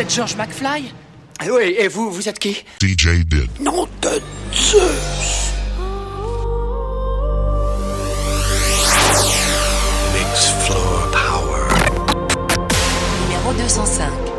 êtes George McFly eh Oui, et vous, vous êtes qui DJ Did. Nom de Zeus Mix Floor Power. Numéro 205.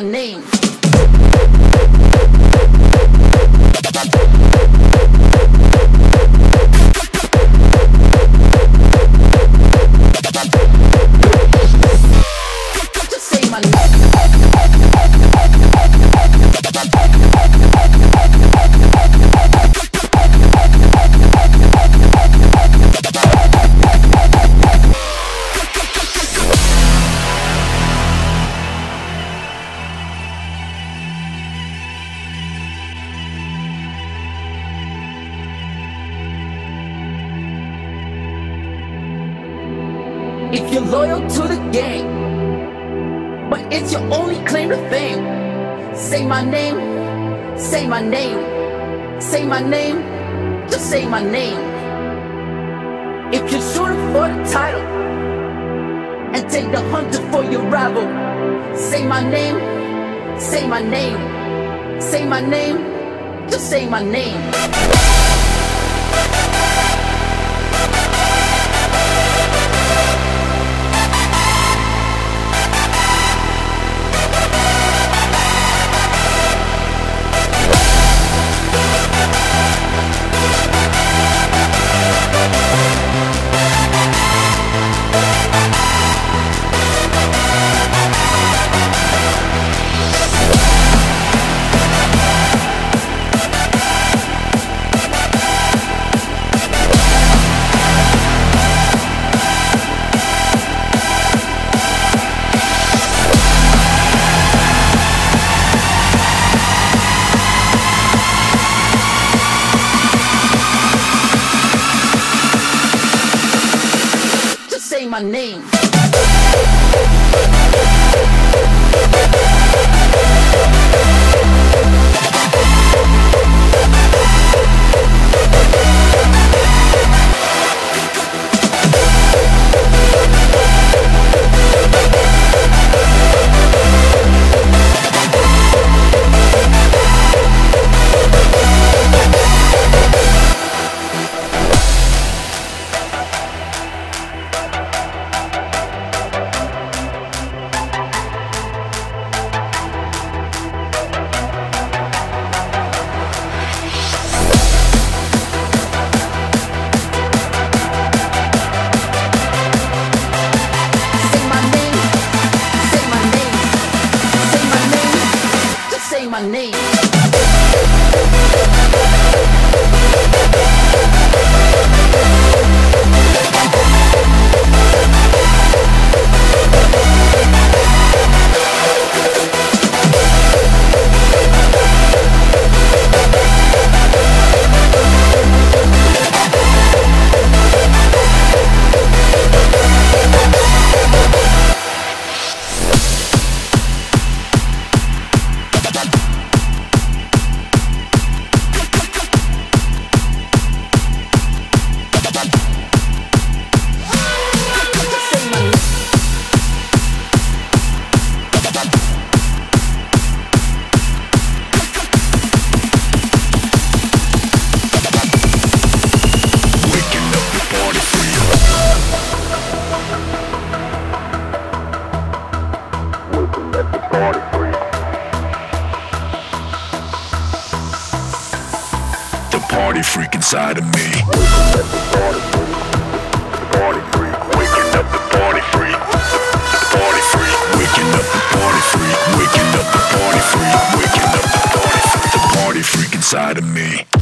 my name. to the game, but it's your only claim to fame. Say my name, say my name, say my name, just say my name. If you're shooting for the title and take the hunter for your rival, say my name, say my name, say my name, just say my name. inside of me.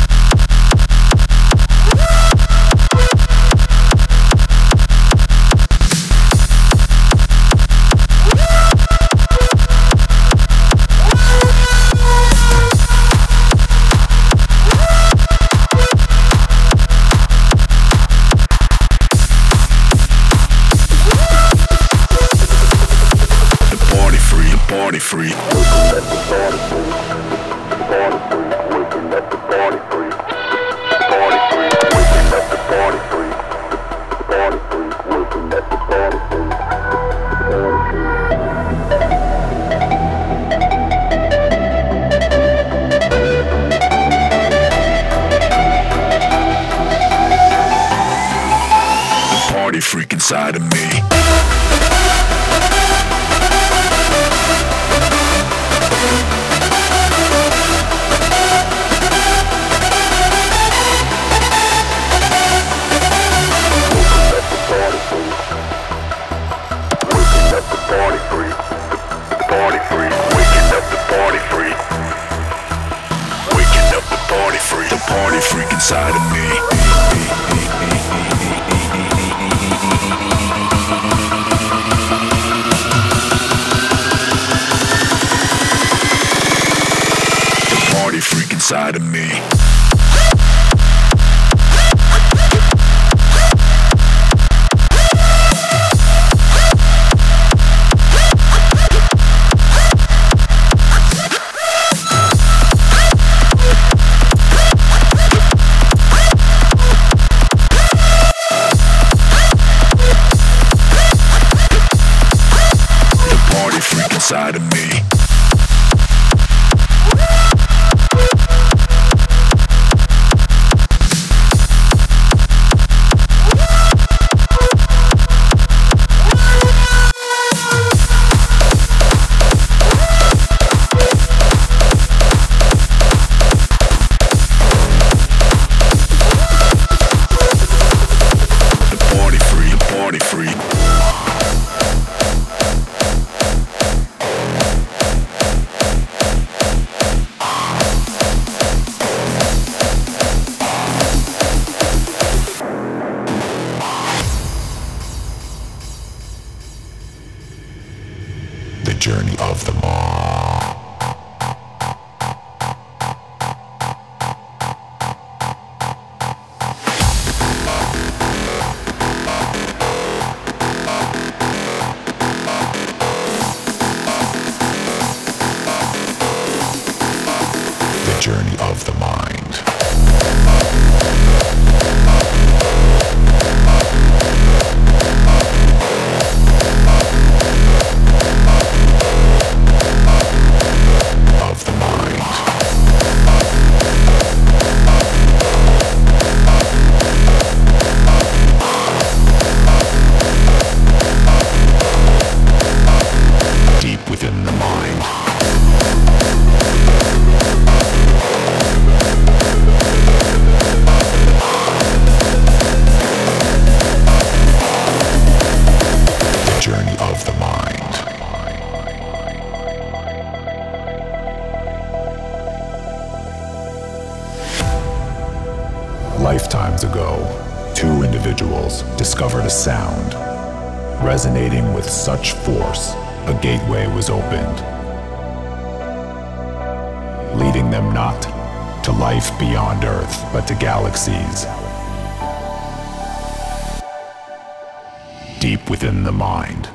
Within the mind.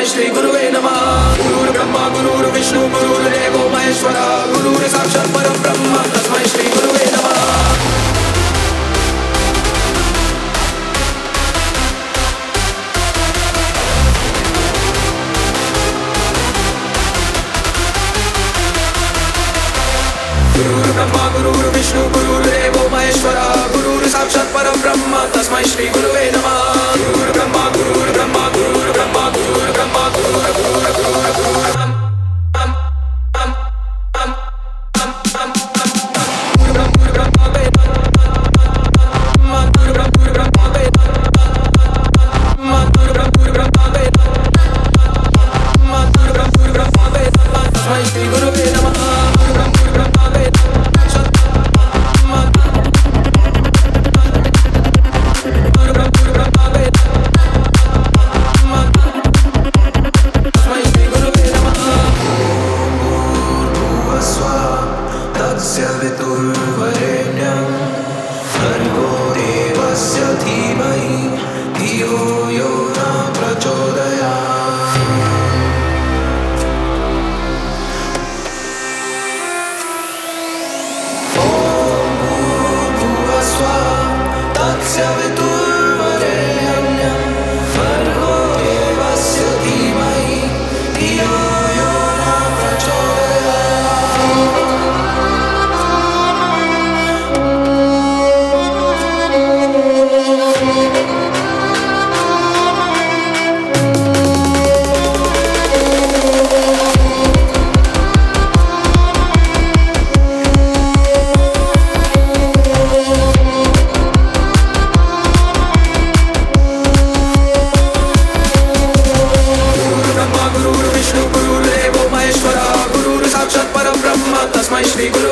తస్మై శ్రీ గురువే నమ. గురువురు బ్రహ్మ గురువురు విష్ణు గురువురు దేవో మహేశ్వర. గురువురు సాక్షాత్ పరం బ్రహ్మ తస్మై శ్రీ గురువే నమ. గురువురు బ్రహ్మ గురువురు విష్ణు గురువురు దేవో మహేశ్వర. గురువురు సాక్షాత్ పరం బ్రహ్మ తస్మై Shri Guru Baby,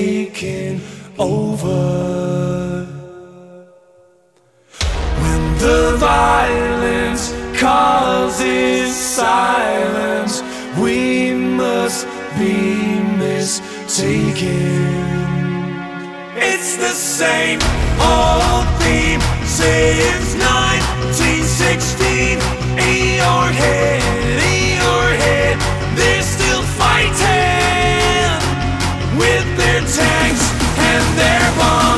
taking over. When the violence causes silence, we must be mistaken. It's the same old theme since 1916. In your head, tanks and their bombs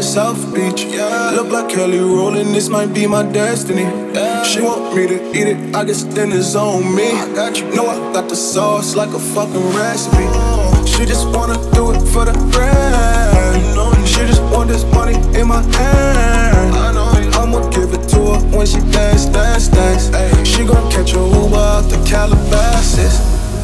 calling South Beach. Yeah. Look like Kelly rolling, this might be my destiny. Yeah. She want me to eat it, I guess then it's on me. I got you. Know I got the sauce like a fucking recipe. She just wanna do it for the brand. She just want this money in my hand. I know I'ma give it to her when she dance, dance, dance. She gon' catch a Uber out the Calabasas.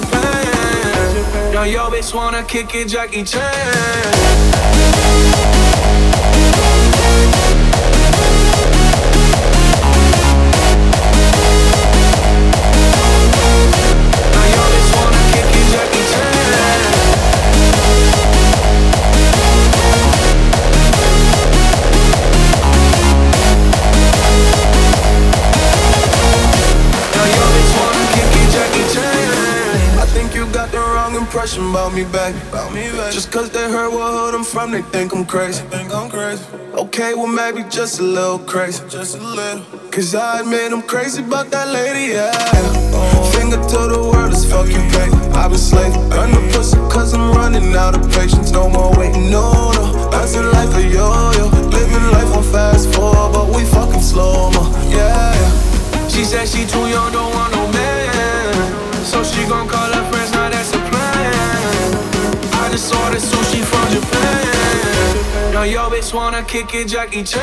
Japan. Yo bitch wanna kick it, Jackie Chan. Impression about me, baby. About me, baby. Just cause they heard what hood I'm from, they think I'm crazy. Think I'm crazy. Okay, well maybe just a little crazy. Just a little. Cause I admit I'm crazy about that lady, yeah. Finger to the world is fuck you, baby. Kick it, Jackie Chan.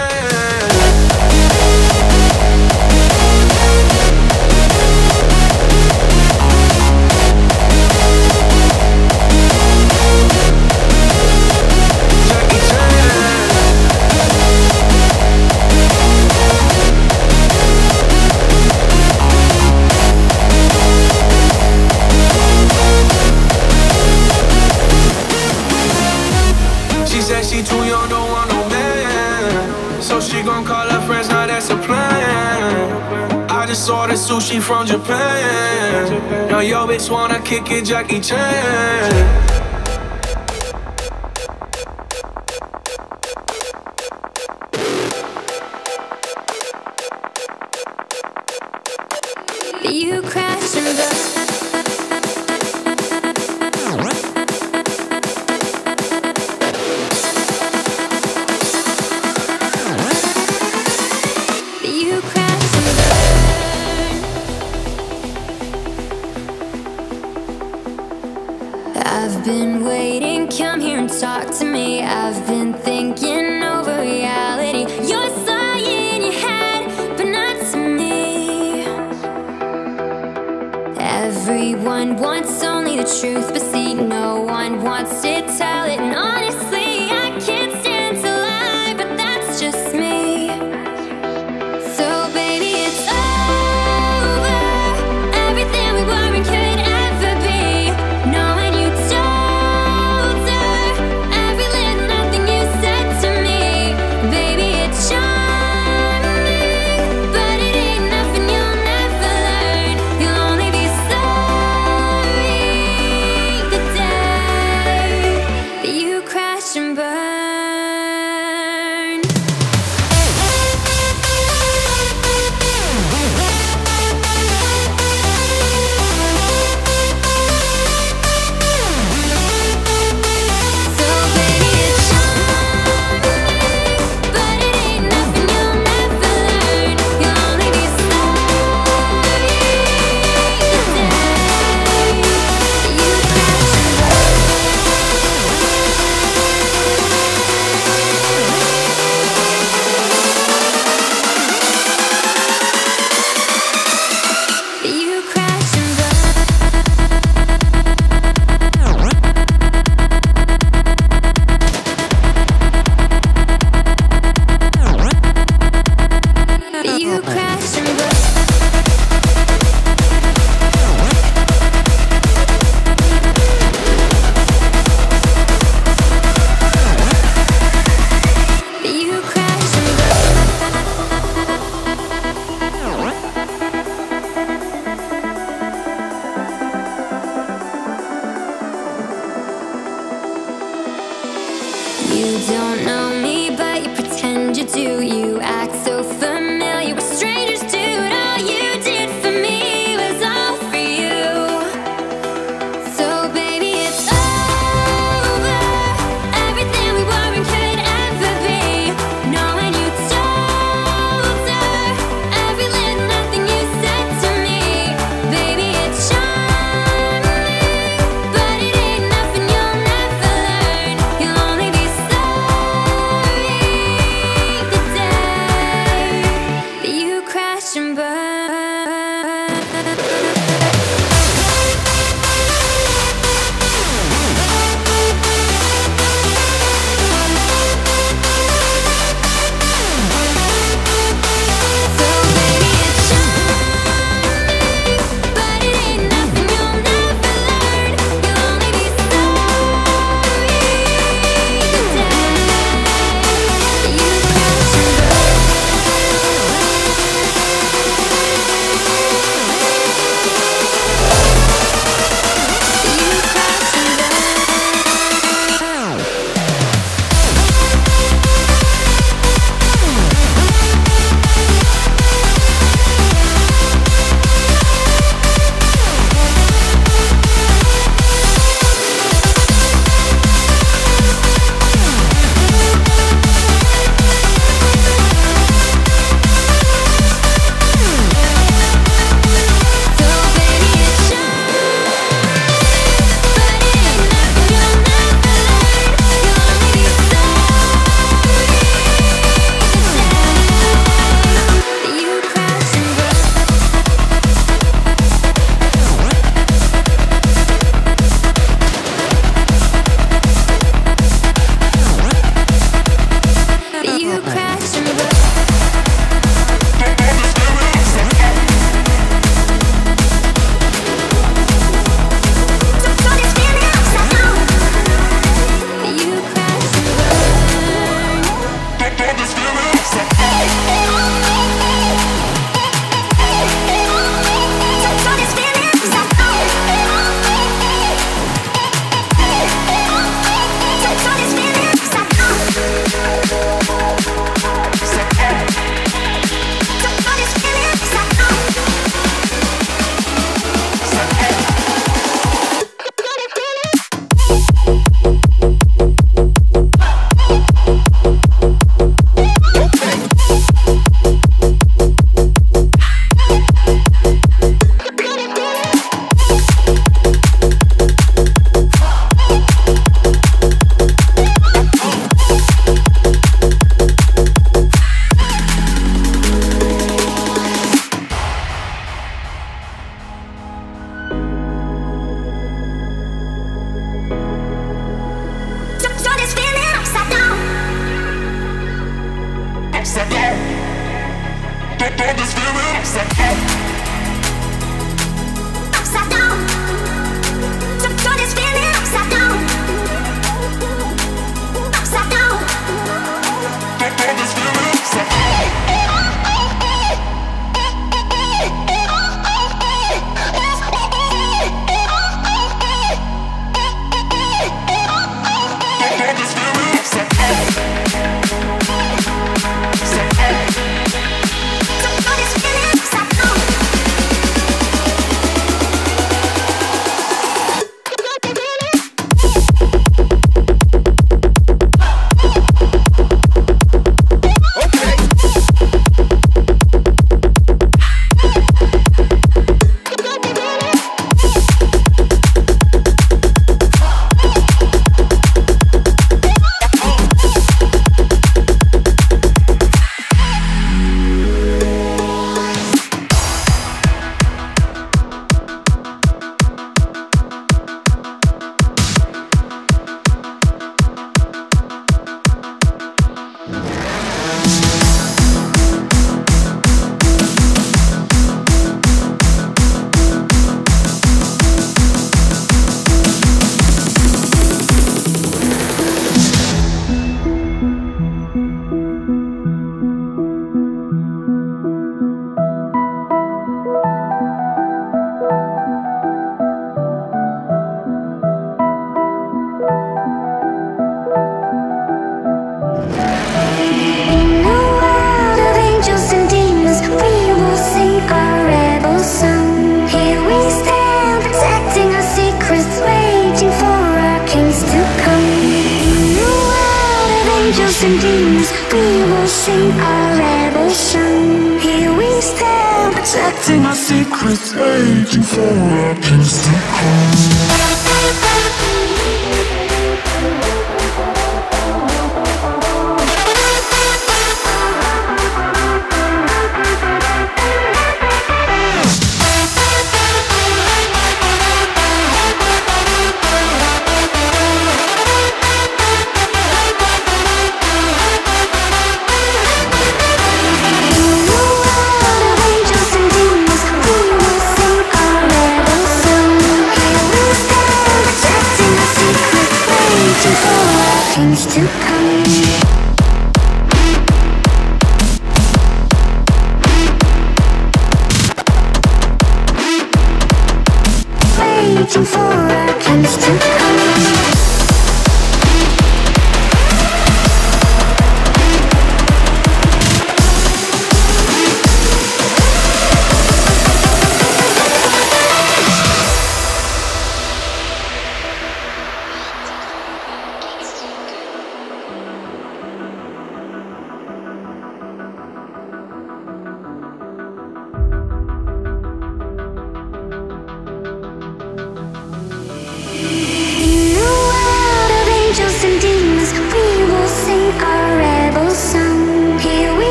Sushi from Japan. Now yo bitch wanna kick it, Jackie Chan.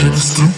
Eles estão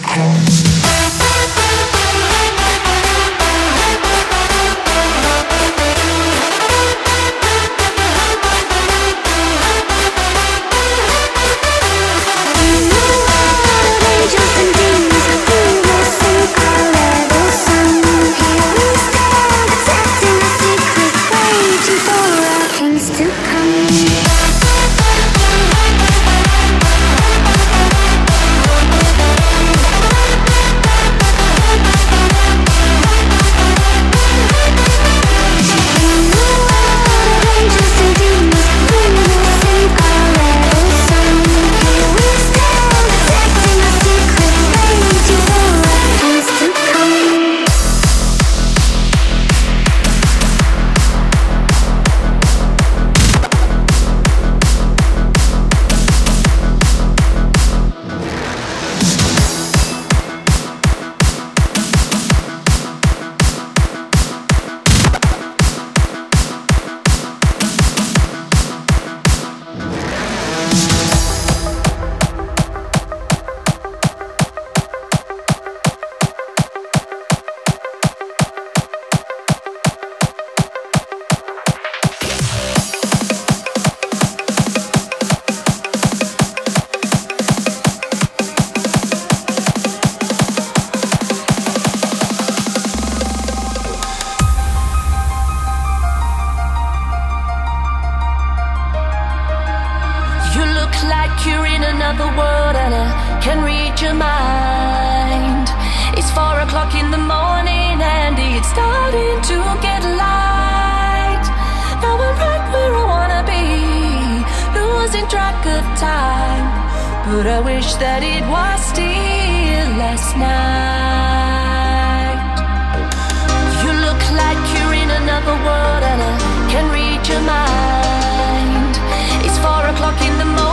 Another world and I can read your mind. It's four o'clock in the morning and it's starting to get light. Now I'm right where I wanna be, losing track of time. But I wish that it was still last night. You look like you're in another world and I can read your mind. It's four o'clock in the morning.